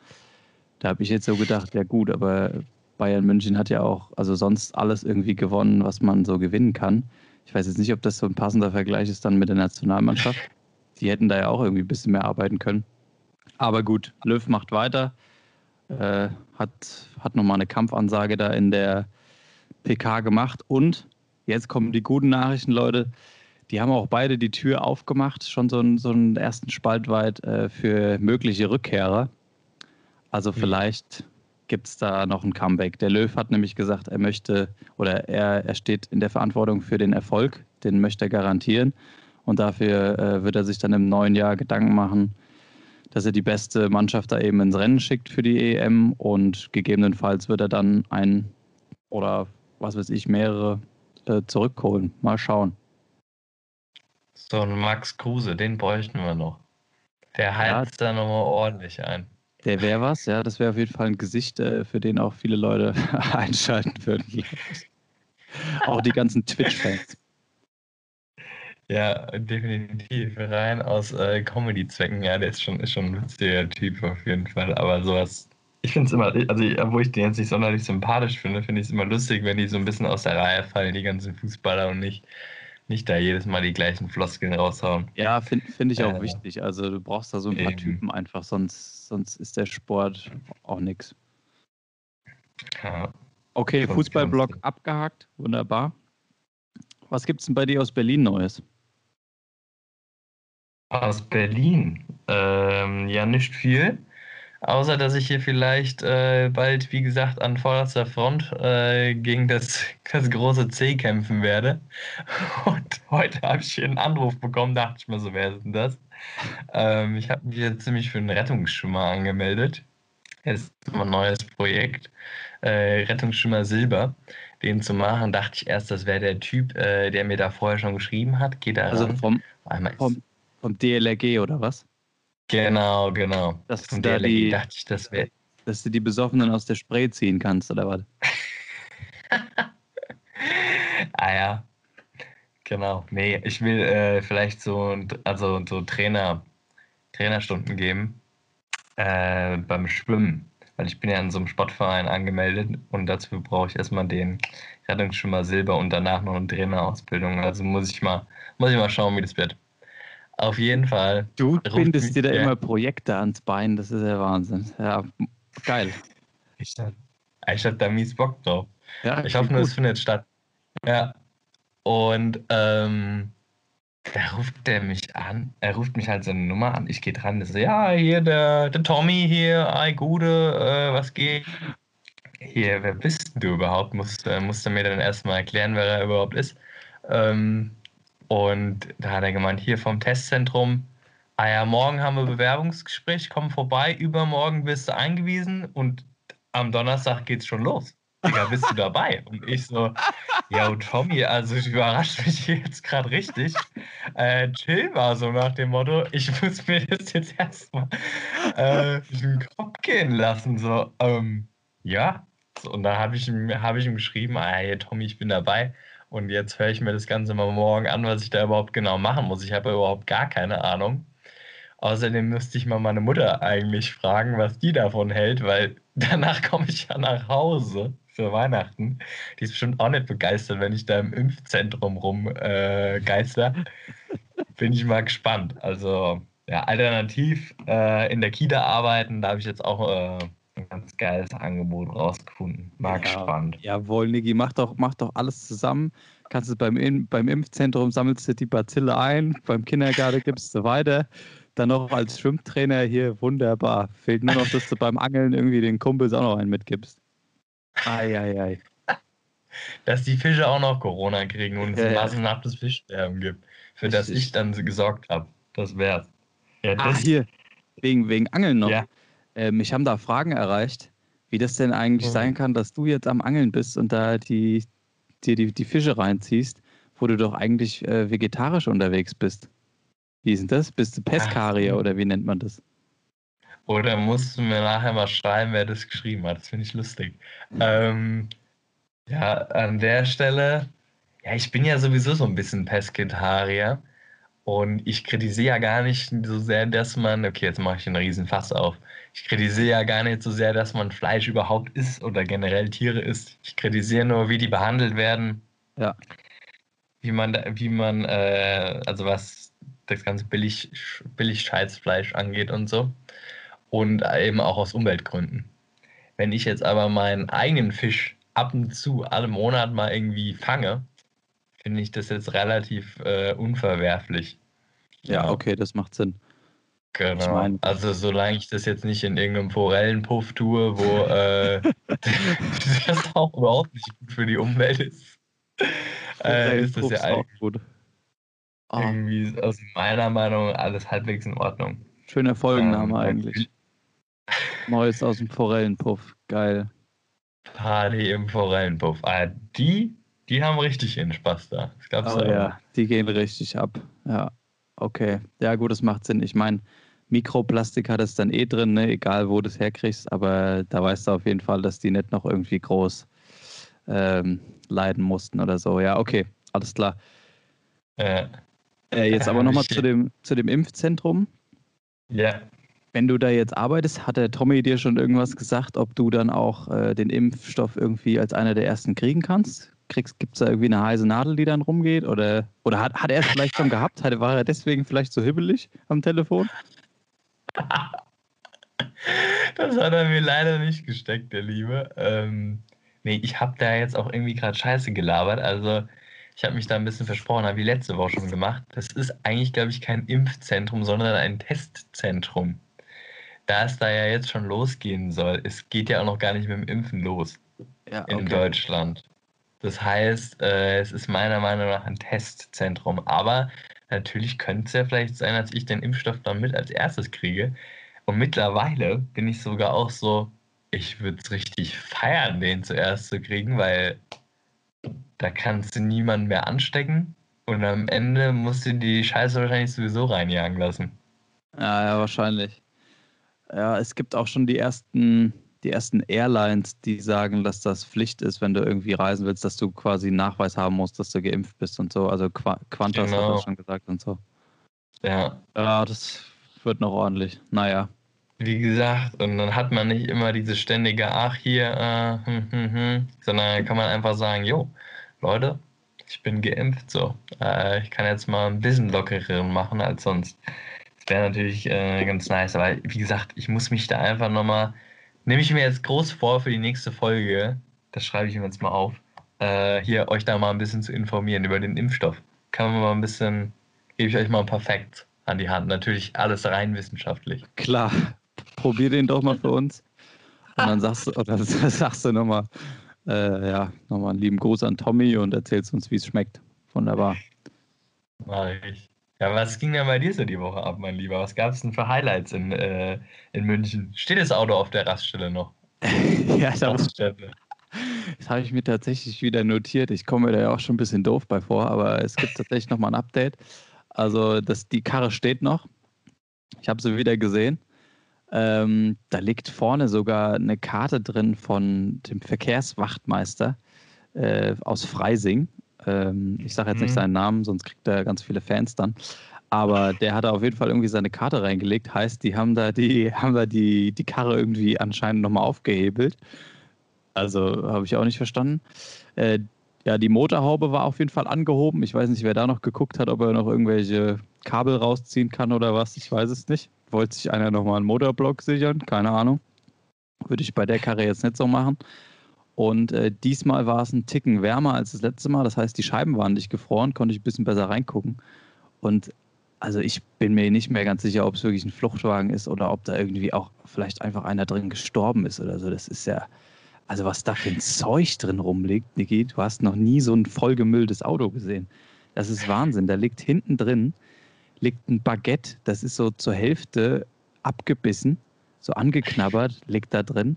Da habe ich jetzt so gedacht, ja gut, aber Bayern München hat ja auch also sonst alles irgendwie gewonnen, was man so gewinnen kann. Ich weiß jetzt nicht, ob das so ein passender Vergleich ist dann mit der Nationalmannschaft. Die hätten da ja auch irgendwie ein bisschen mehr arbeiten können. Aber gut, Löw macht weiter, äh, hat, hat nochmal eine Kampfansage da in der PK gemacht. Und jetzt kommen die guten Nachrichten, Leute. Die haben auch beide die Tür aufgemacht, schon so einen, so einen ersten Spalt weit äh, für mögliche Rückkehrer. Also vielleicht gibt es da noch ein Comeback. Der Löw hat nämlich gesagt, er möchte oder er, er steht in der Verantwortung für den Erfolg, den möchte er garantieren. Und dafür äh, wird er sich dann im neuen Jahr Gedanken machen, dass er die beste Mannschaft da eben ins Rennen schickt für die EM und gegebenenfalls wird er dann ein oder was weiß ich, mehrere äh, zurückholen. Mal schauen. So ein Max Kruse, den bräuchten wir noch. Der heizt ja. da nochmal ordentlich ein. Der wäre was, ja. Das wäre auf jeden Fall ein Gesicht, äh, für den auch viele Leute einschalten würden. auch die ganzen Twitch-Fans. Ja, definitiv. Rein aus äh, Comedy-Zwecken. Ja, der ist schon, ist schon ein witziger Typ auf jeden Fall. Aber sowas, ich finde es immer, also obwohl ich den jetzt nicht sonderlich sympathisch finde, finde ich es immer lustig, wenn die so ein bisschen aus der Reihe fallen, die ganzen Fußballer und nicht, nicht da jedes Mal die gleichen Floskeln raushauen. Ja, finde find ich auch äh, wichtig. Also du brauchst da so ein paar eben. Typen einfach, sonst, sonst ist der Sport auch nichts. Ja. Okay, Fußballblock abgehakt, wunderbar. Was gibt es denn bei dir aus Berlin Neues? Aus Berlin? Ähm, ja, nicht viel. Außer, dass ich hier vielleicht äh, bald, wie gesagt, an vorderster Front äh, gegen das, das große C kämpfen werde. Und heute habe ich hier einen Anruf bekommen, dachte ich mir so, wer ist denn das? Ähm, ich habe mich jetzt ziemlich für einen Rettungsschimmer angemeldet. Das ist ein neues Projekt. Äh, Rettungsschimmer Silber. Den zu machen, dachte ich erst, das wäre der Typ, äh, der mir da vorher schon geschrieben hat. Geht da also vom, vom, vom DLRG oder was? Genau, genau. Dass du da die, dachte ich, das wäre. Dass du die Besoffenen aus der Spray ziehen kannst, oder was? ah ja. Genau. Nee, ich will äh, vielleicht so, also so Trainer, Trainerstunden geben äh, beim Schwimmen. Weil ich bin ja in so einem Sportverein angemeldet und dazu brauche ich erstmal den Rettungsschwimmer Silber und danach noch eine Trainerausbildung. Also muss ich mal, muss ich mal schauen, wie das wird. Auf jeden Fall. Du bindest dir da ja. immer Projekte ans Bein, das ist ja Wahnsinn. Ja, geil. Ich hab, ich hab da mies Bock drauf. Ja, ich hoffe nur, es findet statt. Ja. Und ähm, da ruft der mich an. Er ruft mich halt seine Nummer an. Ich gehe dran. Ich so, ja, hier der, der Tommy hier, ei Gude, äh, was geht? Hier, wer bist du überhaupt? Musst, äh, musst du mir dann erstmal erklären, wer er überhaupt ist. Ähm, und da hat er gemeint, hier vom Testzentrum, ah ja, morgen haben wir Bewerbungsgespräch, komm vorbei, übermorgen bist du eingewiesen und am Donnerstag geht's schon los. Digga, bist du dabei? Und ich so, ja, Tommy, also ich überrascht mich jetzt gerade richtig. Äh, chill mal so nach dem Motto, ich muss mir das jetzt erstmal äh, den Kopf gehen lassen. So, ähm, ja. So, und da habe ich, hab ich ihm geschrieben, ah, hey, Tommy, ich bin dabei. Und jetzt höre ich mir das Ganze mal morgen an, was ich da überhaupt genau machen muss. Ich habe überhaupt gar keine Ahnung. Außerdem müsste ich mal meine Mutter eigentlich fragen, was die davon hält, weil danach komme ich ja nach Hause für Weihnachten. Die ist bestimmt auch nicht begeistert, wenn ich da im Impfzentrum rumgeister. Äh, Bin ich mal gespannt. Also, ja, alternativ äh, in der Kita arbeiten, da habe ich jetzt auch äh, ein ganz geiles Angebot rausgefunden. Mal ja, gespannt. Jawohl, Niki, mach doch, mach doch alles zusammen. Kannst du beim, beim Impfzentrum sammelst du die Bazille ein, beim Kindergarten gibst du weiter. Dann noch als Schwimmtrainer hier wunderbar. Fehlt nur noch, dass du beim Angeln irgendwie den Kumpels auch noch einen mitgibst. Eieiei. Dass die Fische auch noch Corona kriegen und es ja, ein massenhaftes Fischsterben gibt, für das ich dann gesorgt habe. Das wär's. Ja, das ah, hier, wegen, wegen Angeln noch. Ja. Äh, mich haben da Fragen erreicht, wie das denn eigentlich mhm. sein kann, dass du jetzt am Angeln bist und da die, dir die, die Fische reinziehst, wo du doch eigentlich äh, vegetarisch unterwegs bist. Wie ist denn das? Bist du Peskarier oder wie nennt man das? Oder musst du mir nachher mal schreiben, wer das geschrieben hat? Das finde ich lustig. Ähm, ja, an der Stelle, ja, ich bin ja sowieso so ein bisschen Pesketarier. Und ich kritisiere ja gar nicht so sehr, dass man, okay, jetzt mache ich einen riesen Fass auf. Ich kritisiere ja gar nicht so sehr, dass man Fleisch überhaupt isst oder generell Tiere isst. Ich kritisiere nur, wie die behandelt werden. Ja. Wie man, wie man, äh, also was das ganze billig, billig Scheißfleisch angeht und so. Und eben auch aus Umweltgründen. Wenn ich jetzt aber meinen eigenen Fisch ab und zu alle Monat mal irgendwie fange, finde ich das jetzt relativ äh, unverwerflich. Ja, ja, okay, das macht Sinn. Genau. Ich mein, also solange ich das jetzt nicht in irgendeinem Forellenpuff tue, wo äh, das auch überhaupt nicht gut für die Umwelt ist, äh, ist das ja eigentlich gut. Oh. irgendwie aus meiner Meinung alles halbwegs in Ordnung. Schöner Folgenname ähm, eigentlich. Neues aus dem Forellenpuff. Geil. Party im Forellenpuff. Ah, die, die haben richtig ihren Spaß da. Das gab's oh, ja, ja, die gehen richtig ab. Ja, okay. Ja, gut, das macht Sinn. Ich meine, Mikroplastik hat es dann eh drin, ne? egal wo du es herkriegst, aber da weißt du auf jeden Fall, dass die nicht noch irgendwie groß ähm, leiden mussten oder so. Ja, okay, alles klar. Äh, äh, jetzt aber nochmal zu dem, zu dem Impfzentrum. Ja. Wenn du da jetzt arbeitest, hat der Tommy dir schon irgendwas gesagt, ob du dann auch äh, den Impfstoff irgendwie als einer der ersten kriegen kannst? Gibt es da irgendwie eine heiße Nadel, die dann rumgeht? Oder, oder hat, hat er es vielleicht schon gehabt? Hat, war er deswegen vielleicht so hibbelig am Telefon? Das hat er mir leider nicht gesteckt, der Liebe. Ähm, nee, ich habe da jetzt auch irgendwie gerade Scheiße gelabert. Also, ich habe mich da ein bisschen versprochen, habe ich letzte Woche schon gemacht. Das ist eigentlich, glaube ich, kein Impfzentrum, sondern ein Testzentrum. Da es da ja jetzt schon losgehen soll, es geht ja auch noch gar nicht mit dem Impfen los ja, okay. in Deutschland. Das heißt, äh, es ist meiner Meinung nach ein Testzentrum. Aber natürlich könnte es ja vielleicht sein, dass ich den Impfstoff dann mit als erstes kriege. Und mittlerweile bin ich sogar auch so, ich würde es richtig feiern, den zuerst zu kriegen, weil da kannst du niemanden mehr anstecken und am Ende musst du die Scheiße wahrscheinlich sowieso reinjagen lassen. Ja, ja, wahrscheinlich. Ja, es gibt auch schon die ersten, die ersten Airlines, die sagen, dass das Pflicht ist, wenn du irgendwie reisen willst, dass du quasi einen Nachweis haben musst, dass du geimpft bist und so. Also Qu Qantas genau. hat das schon gesagt und so. Ja. Ja, das wird noch ordentlich. Naja. Wie gesagt, und dann hat man nicht immer diese ständige, ach hier, äh, hm, hm, hm, sondern kann man einfach sagen, jo, Leute, ich bin geimpft, so. Äh, ich kann jetzt mal ein bisschen lockereren machen als sonst. Das wäre natürlich äh, ganz nice, aber wie gesagt, ich muss mich da einfach nochmal, nehme ich mir jetzt groß vor für die nächste Folge, das schreibe ich mir jetzt mal auf, äh, hier euch da mal ein bisschen zu informieren über den Impfstoff. Kann man mal ein bisschen, gebe ich euch mal ein paar Facts an die Hand. Natürlich alles rein wissenschaftlich. Klar, probier den doch mal für uns. Und dann sagst du, oder sagst du nochmal, äh, ja, nochmal einen lieben Gruß an Tommy und erzählst uns, wie es schmeckt. Wunderbar. Mach ich. Ja, was ging denn bei dir so die Woche ab, mein Lieber? Was gab es denn für Highlights in, äh, in München? Steht das Auto auf der Raststelle noch? ja, da Raststelle. Das habe ich mir tatsächlich wieder notiert. Ich komme mir da ja auch schon ein bisschen doof bei vor, aber es gibt tatsächlich nochmal ein Update. Also, das, die Karre steht noch. Ich habe sie wieder gesehen. Ähm, da liegt vorne sogar eine Karte drin von dem Verkehrswachtmeister äh, aus Freising. Ähm, ich sage jetzt mhm. nicht seinen Namen, sonst kriegt er ganz viele Fans dann. Aber der hat da auf jeden Fall irgendwie seine Karte reingelegt. Heißt, die haben da die, haben da die, die Karre irgendwie anscheinend nochmal aufgehebelt. Also habe ich auch nicht verstanden. Äh, ja, die Motorhaube war auf jeden Fall angehoben. Ich weiß nicht, wer da noch geguckt hat, ob er noch irgendwelche Kabel rausziehen kann oder was. Ich weiß es nicht. Wollte sich einer nochmal einen Motorblock sichern? Keine Ahnung. Würde ich bei der Karre jetzt nicht so machen. Und äh, diesmal war es ein Ticken wärmer als das letzte Mal. Das heißt, die Scheiben waren nicht gefroren, konnte ich ein bisschen besser reingucken. Und also ich bin mir nicht mehr ganz sicher, ob es wirklich ein Fluchtwagen ist oder ob da irgendwie auch vielleicht einfach einer drin gestorben ist oder so. Das ist ja, also was da für ein Zeug drin rumliegt, Niki, du hast noch nie so ein vollgemülltes Auto gesehen. Das ist Wahnsinn. Da liegt hinten drin liegt ein Baguette, das ist so zur Hälfte abgebissen, so angeknabbert, liegt da drin.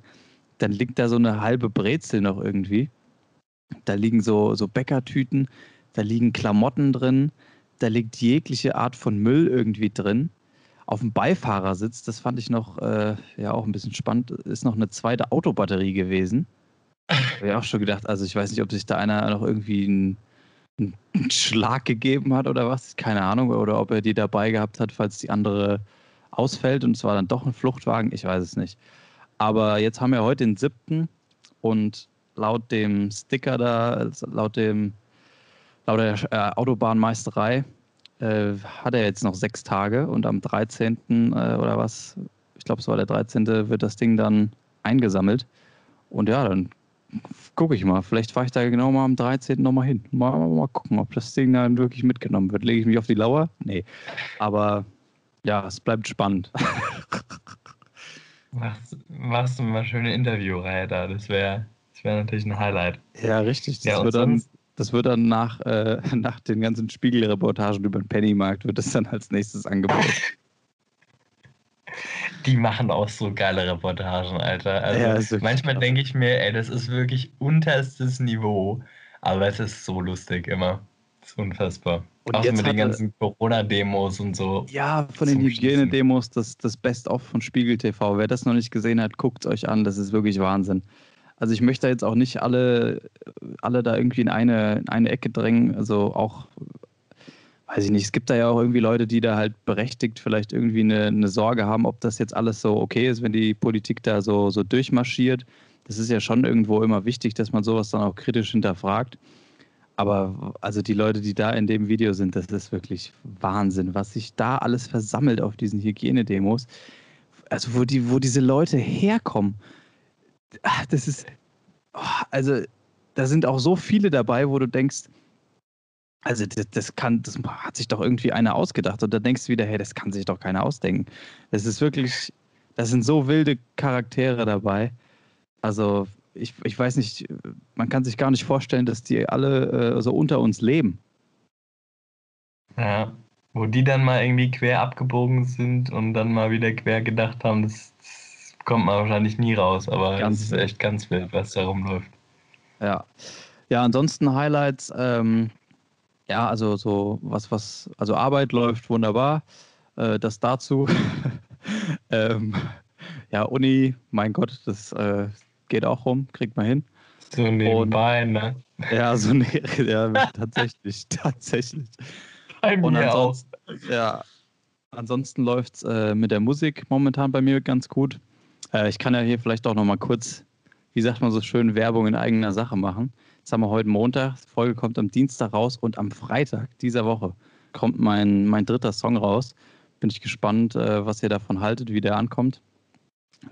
Dann liegt da so eine halbe Brezel noch irgendwie. Da liegen so, so Bäckertüten, da liegen Klamotten drin, da liegt jegliche Art von Müll irgendwie drin. Auf dem Beifahrersitz, das fand ich noch äh, ja auch ein bisschen spannend, ist noch eine zweite Autobatterie gewesen. Habe ich auch schon gedacht, also ich weiß nicht, ob sich da einer noch irgendwie einen, einen Schlag gegeben hat oder was, keine Ahnung, oder ob er die dabei gehabt hat, falls die andere ausfällt und es war dann doch ein Fluchtwagen, ich weiß es nicht. Aber jetzt haben wir heute den siebten und laut dem Sticker da, laut dem laut der äh, Autobahnmeisterei äh, hat er jetzt noch sechs Tage und am 13. Äh, oder was, ich glaube es war der 13. wird das Ding dann eingesammelt. Und ja, dann gucke ich mal. Vielleicht fahre ich da genau mal am 13. nochmal hin. Mal, mal, mal gucken, ob das Ding dann wirklich mitgenommen wird. Lege ich mich auf die Lauer? Nee. Aber ja, es bleibt spannend. machst, machst du mal schöne Interviewreihe da. Das wäre das wär natürlich ein Highlight. Ja, richtig. Das, ja, wird, dann, das wird dann nach, äh, nach den ganzen Spiegelreportagen über den Pennymarkt, wird das dann als nächstes angeboten. Die machen auch so geile Reportagen, Alter. Also ja, manchmal denke ich mir, ey, das ist wirklich unterstes Niveau. Aber es ist so lustig immer. Das ist unfassbar. Und auch mit den ganzen Corona-Demos und so. Ja, von den Hygienedemos, das, das Best-of von Spiegel TV. Wer das noch nicht gesehen hat, guckt es euch an. Das ist wirklich Wahnsinn. Also ich möchte jetzt auch nicht alle, alle da irgendwie in eine, in eine Ecke drängen. Also auch, weiß ich nicht, es gibt da ja auch irgendwie Leute, die da halt berechtigt vielleicht irgendwie eine, eine Sorge haben, ob das jetzt alles so okay ist, wenn die Politik da so, so durchmarschiert. Das ist ja schon irgendwo immer wichtig, dass man sowas dann auch kritisch hinterfragt. Aber also die Leute, die da in dem Video sind, das ist wirklich Wahnsinn, was sich da alles versammelt auf diesen Hygienedemos. Also wo, die, wo diese Leute herkommen. Ach, das ist, oh, also da sind auch so viele dabei, wo du denkst, also das, das, kann, das hat sich doch irgendwie einer ausgedacht. Und da denkst du wieder, hey, das kann sich doch keiner ausdenken. Das ist wirklich, das sind so wilde Charaktere dabei. Also ich, ich weiß nicht, man kann sich gar nicht vorstellen, dass die alle äh, so unter uns leben. Ja, wo die dann mal irgendwie quer abgebogen sind und dann mal wieder quer gedacht haben, das, das kommt man wahrscheinlich nie raus, aber ganz es ist echt ganz wild, was da rumläuft. Ja. Ja, ansonsten Highlights, ähm, ja, also so was, was, also Arbeit läuft wunderbar. Äh, das dazu. ähm, ja, Uni, mein Gott, das äh, geht auch rum, kriegt man hin. So nebenbei, und, ne? Ja, so ne, ja, tatsächlich, tatsächlich. Bei mir und ansonsten, auch. Ja, ansonsten läuft es äh, mit der Musik momentan bei mir ganz gut. Äh, ich kann ja hier vielleicht auch noch mal kurz, wie sagt man so schön, Werbung in eigener Sache machen. Jetzt haben wir heute Montag, die Folge kommt am Dienstag raus und am Freitag dieser Woche kommt mein, mein dritter Song raus. Bin ich gespannt, äh, was ihr davon haltet, wie der ankommt.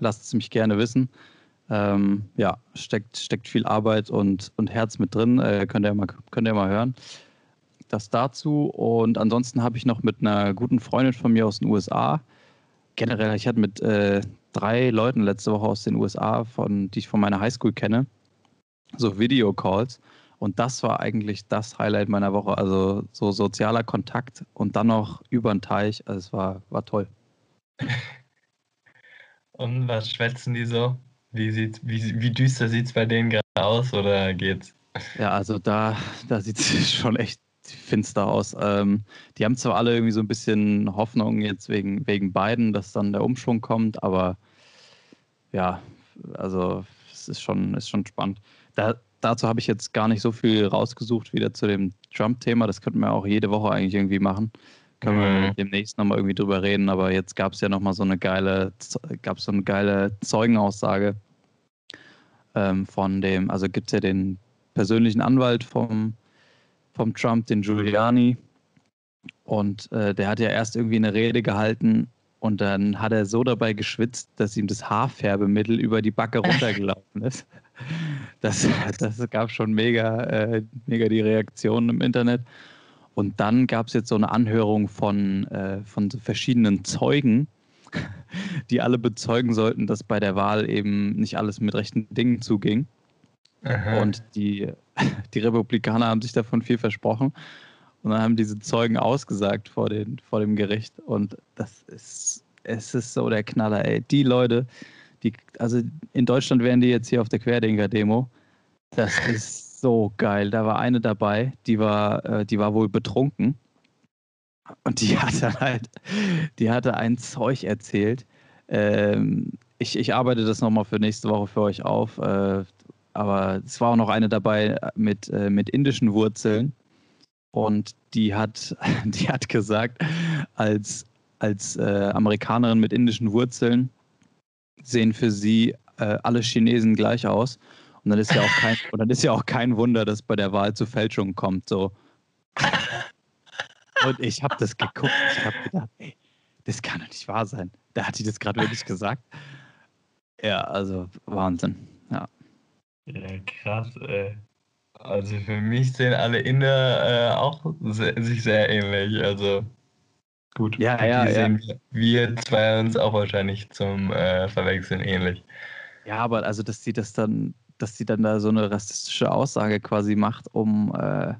Lasst es mich gerne wissen. Ähm, ja, steckt, steckt viel Arbeit und, und Herz mit drin. Äh, könnt, ihr mal, könnt ihr mal hören. Das dazu. Und ansonsten habe ich noch mit einer guten Freundin von mir aus den USA, generell, ich hatte mit äh, drei Leuten letzte Woche aus den USA, von, die ich von meiner Highschool kenne, so Videocalls. Und das war eigentlich das Highlight meiner Woche. Also so sozialer Kontakt und dann noch über den Teich. Also es war, war toll. Und was schwätzen die so? Wie, sieht, wie, wie düster sieht es bei denen gerade aus oder geht's? Ja, also da, da sieht es schon echt finster aus. Ähm, die haben zwar alle irgendwie so ein bisschen Hoffnung jetzt wegen, wegen beiden, dass dann der Umschwung kommt, aber ja, also es ist schon, ist schon spannend. Da, dazu habe ich jetzt gar nicht so viel rausgesucht wieder zu dem Trump-Thema. Das könnten wir auch jede Woche eigentlich irgendwie machen. Können mhm. wir demnächst nochmal irgendwie drüber reden, aber jetzt gab es ja nochmal so eine geile, gab so eine geile Zeugenaussage ähm, von dem, also gibt es ja den persönlichen Anwalt vom, vom Trump, den Giuliani. Und äh, der hat ja erst irgendwie eine Rede gehalten und dann hat er so dabei geschwitzt, dass ihm das Haarfärbemittel über die Backe runtergelaufen ist. Das, das gab schon mega, äh, mega die Reaktionen im Internet. Und dann gab es jetzt so eine Anhörung von, äh, von verschiedenen Zeugen, die alle bezeugen sollten, dass bei der Wahl eben nicht alles mit rechten Dingen zuging. Aha. Und die, die Republikaner haben sich davon viel versprochen. Und dann haben diese Zeugen ausgesagt vor, den, vor dem Gericht. Und das ist, es ist so der Knaller, ey. Die Leute, die, also in Deutschland wären die jetzt hier auf der Querdenker-Demo. Das ist so geil. Da war eine dabei, die war, äh, die war wohl betrunken und die hatte halt, die hatte ein Zeug erzählt. Ähm, ich, ich arbeite das nochmal für nächste Woche für euch auf. Äh, aber es war auch noch eine dabei mit, äh, mit indischen Wurzeln. Und die hat, die hat gesagt, als, als äh, Amerikanerin mit indischen Wurzeln sehen für sie äh, alle Chinesen gleich aus. Und dann ist ja auch kein, und dann ist ja auch kein Wunder, dass bei der Wahl zu Fälschungen kommt. So. Und ich habe das geguckt. Ich habe gedacht, ey, das kann doch nicht wahr sein. Da hat die das gerade wirklich gesagt. Ja, also Wahnsinn. Ja. Ja, krass, ey. Also für mich sehen alle Inder äh, auch sehr, sich sehr ähnlich. Also. Gut. Ja, Die ja, ja. sehen Wir, wir zwei uns auch wahrscheinlich zum äh, Verwechseln ähnlich. Ja, aber also, dass sie das dann, dass sie dann da so eine rassistische Aussage quasi macht, um, äh,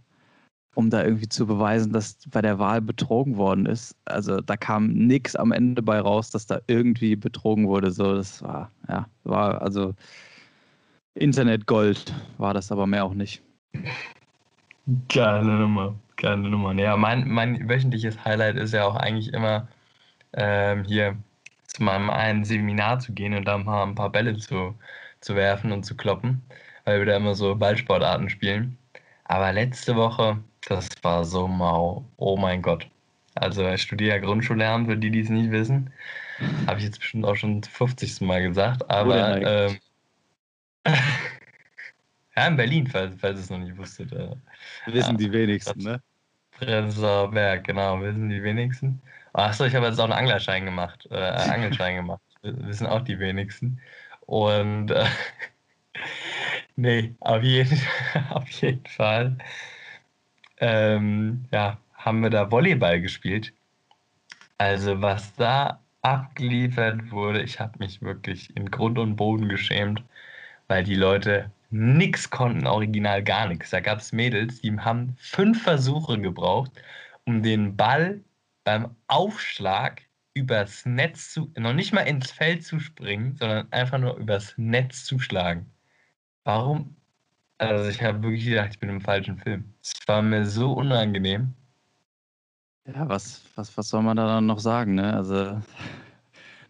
um da irgendwie zu beweisen, dass bei der Wahl betrogen worden ist. Also da kam nichts am Ende bei raus, dass da irgendwie betrogen wurde. So, das war, ja, war also Internetgold war das aber mehr auch nicht. Geile Nummer, geile Nummer. Ja, mein, mein wöchentliches Highlight ist ja auch eigentlich immer ähm, hier zu meinem einen Seminar zu gehen und da mal ein paar Bälle zu, zu werfen und zu kloppen, weil wir da immer so Ballsportarten spielen. Aber letzte Woche, das war so mau. Oh mein Gott. Also ich studiere ja Grundschullehramt, für die, die es nicht wissen. Habe ich jetzt bestimmt auch schon 50. Mal gesagt. Aber ähm, ja, in Berlin, falls, falls ihr es noch nicht wusstet. Äh, Wissen Ja, die wenigsten, ne? Prenzlauer Berg, genau, wissen die wenigsten. Achso, ich habe jetzt auch einen Anglerschein gemacht, äh, Angelschein gemacht. Wissen auch die wenigsten. Und äh, nee, auf jeden, auf jeden Fall ähm, ja, haben wir da Volleyball gespielt. Also was da abgeliefert wurde, ich habe mich wirklich in Grund und Boden geschämt, weil die Leute nix konnten, original gar nichts. Da gab es Mädels, die haben fünf Versuche gebraucht, um den Ball beim Aufschlag übers Netz zu, noch nicht mal ins Feld zu springen, sondern einfach nur übers Netz zu schlagen. Warum? Also ich habe wirklich gedacht, ich bin im falschen Film. Es war mir so unangenehm. Ja, was, was, was soll man da dann noch sagen, ne? Also,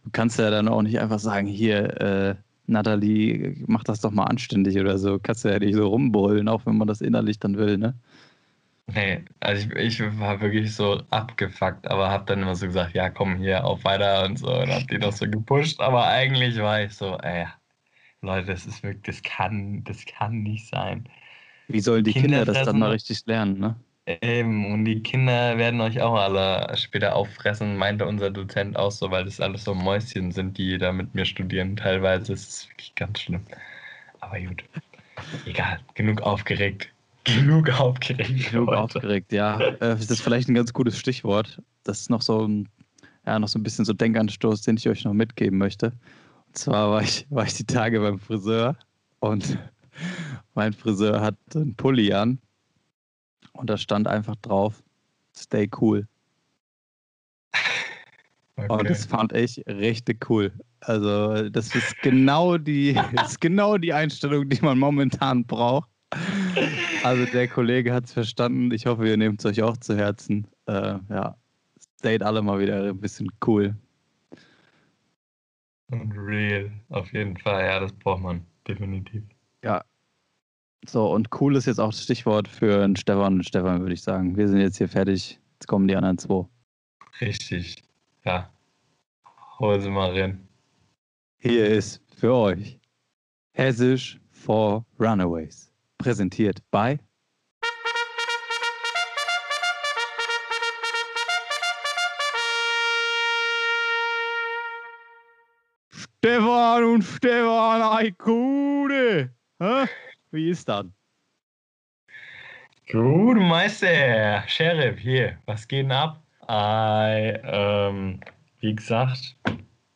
du kannst ja dann auch nicht einfach sagen, hier, äh, Nathalie, mach das doch mal anständig oder so. Kannst du ja nicht so rumbrüllen, auch wenn man das innerlich dann will, ne? Nee, also ich, ich war wirklich so abgefuckt, aber hab dann immer so gesagt, ja komm hier, auf weiter und so und hab die noch so gepusht, aber eigentlich war ich so, ey, Leute, das ist wirklich, das kann, das kann nicht sein. Wie sollen die Kinder Kinder, das dann mal richtig lernen, ne? Eben, und die Kinder werden euch auch alle später auffressen, meinte unser Dozent auch so, weil das alles so Mäuschen sind, die da mit mir studieren. Teilweise ist es wirklich ganz schlimm. Aber gut, egal, genug aufgeregt. Genug aufgeregt. Genug heute. aufgeregt, ja. Äh, Das ist vielleicht ein ganz gutes Stichwort. Das ist noch so ein, ja, noch so ein bisschen so Denkanstoß, den ich euch noch mitgeben möchte. Und zwar war ich, war ich die Tage beim Friseur und mein Friseur hat einen Pulli an und da stand einfach drauf, stay cool. Und Okay. das fand ich richtig cool. Also, das ist genau die, das ist genau die Einstellung, die man momentan braucht. Also, der Kollege hat es verstanden. Ich hoffe, ihr nehmt es euch auch zu Herzen. Äh, ja, stayt alle mal wieder ein bisschen cool. Und real, auf jeden Fall, ja, das braucht man, definitiv. Ja. So, und cool ist jetzt auch das Stichwort für einen Stefan und Stefan, würde ich sagen. Wir sind jetzt hier fertig. Jetzt kommen die anderen zwei. Richtig, ja. Hol sie mal rein. Hier ist für euch Hessisch for Runaways. Präsentiert bei Stefan und Stefan Eikude. Hä? Wie ist das? Gut, Meister, Sheriff, hier, was geht denn ab? Ei, ähm, wie gesagt,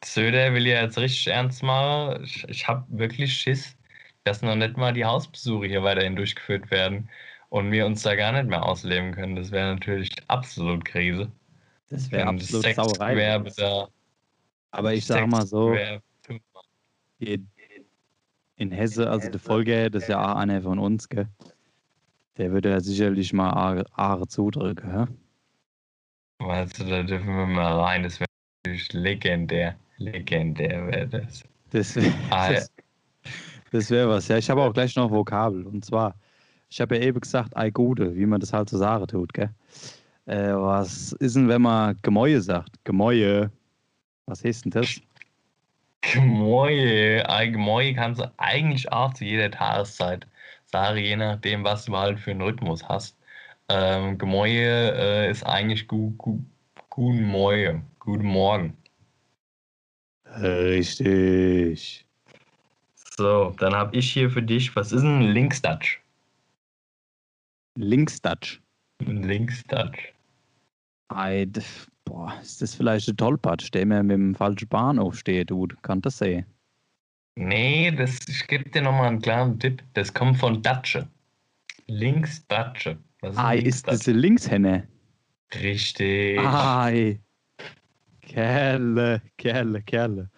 Söder will ja jetzt richtig ernst machen. Ich, ich habe wirklich Schiss, dass noch nicht mal die Hausbesuche hier weiterhin durchgeführt werden und wir uns da gar nicht mehr ausleben können. Das wäre natürlich absolut Krise. Das wäre absolut das Sauerei. Sexgewerbe da. Aber ich sag mal so, in Hesse, also der Folge, das ist ja auch einer von uns, gell? Der würde ja sicherlich mal Aare, zudrücken, hä? Weißt du, da dürfen wir mal rein. Das wäre natürlich legendär. Legendär wäre das. Das Ah, das, das wär was. Ja, ich habe auch gleich noch Vokabel. Und zwar, ich habe ja eben gesagt, ei Gute, wie man das halt so sagen tut, gell? Äh, was ist denn, wenn man Gemäue sagt? Gemäue. Was heißt denn das? Gemäue, Ei- Gemäue kannst du eigentlich auch zu jeder Tageszeit sagen, je nachdem, was du halt für einen Rhythmus hast. Ähm, Gemäue äh, ist eigentlich gu, gu, guten Morgen, guten Morgen. Richtig. So, dann habe ich hier für dich, was ist ein Linksdutch? Linksdutch. Linksdutch. Ei, d- Boah, ist das vielleicht ein Tollpatsch, der mir mit dem falschen Bahnhof steht, du? Kann das sein? Nee, das, ich gebe dir nochmal einen kleinen Tipp. Das kommt von Datsche. Links Datsche. Was ist ah, ist das eine Linkshenne? Richtig. Ei. Kerle, Kerle, Kerle.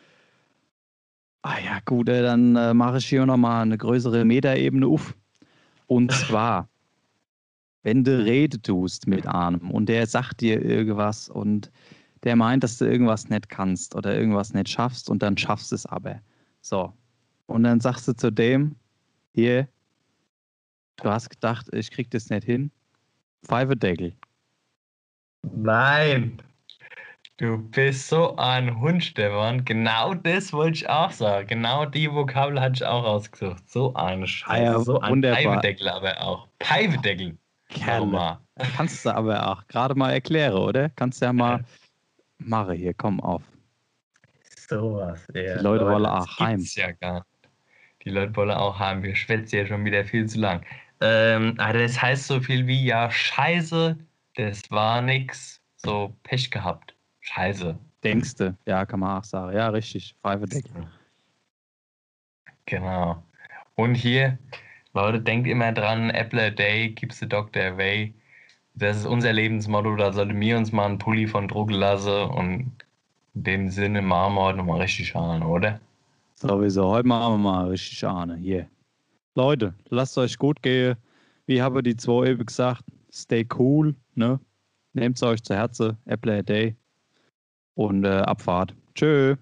Ah ja, gut, dann äh, mache ich hier nochmal eine größere Metaebene auf. Und zwar, wenn du Rede tust mit einem und der sagt dir irgendwas und der meint, dass du irgendwas nicht kannst oder irgendwas nicht schaffst und dann schaffst du es aber. So. Und dann sagst du zu dem, hier, du hast gedacht, ich krieg das nicht hin. Pfeifedeckel. Nein. Du bist so ein Hund, Stefan. Genau das wollte ich auch sagen. Genau die Vokabel hatte ich auch rausgesucht. So eine Scheiße. Ja, so ein Pfeifedeckel aber auch. Pfeifedeckel. Kerle. Kannst du aber auch gerade mal erklären, oder? Kannst du ja mal machen hier, komm auf. Sowas, ja. Die Leute wollen auch heim. Ja gar Die Leute wollen auch heim. Wir schwätzen ja schon wieder viel zu lang. Ähm, also das heißt so viel wie, ja, scheiße, das war nix. So Pech gehabt. Scheiße. Denkste, ja, kann man auch sagen. Ja, richtig. Pfeife Deckel. Genau. Und hier, Leute, denkt immer dran, Apple a day keeps the doctor away. Das ist unser Lebensmotto, da sollte mir uns mal einen Pulli von Druck lassen und in dem Sinne machen wir heute nochmal richtig an, oder? Sowieso, heute machen wir mal richtig an. Hier. Leute, lasst euch gut gehen. Wie habe die zwei eben gesagt, stay cool, ne? Nehmt es euch zu Herzen, Apple a day und äh, Abfahrt. Tschö.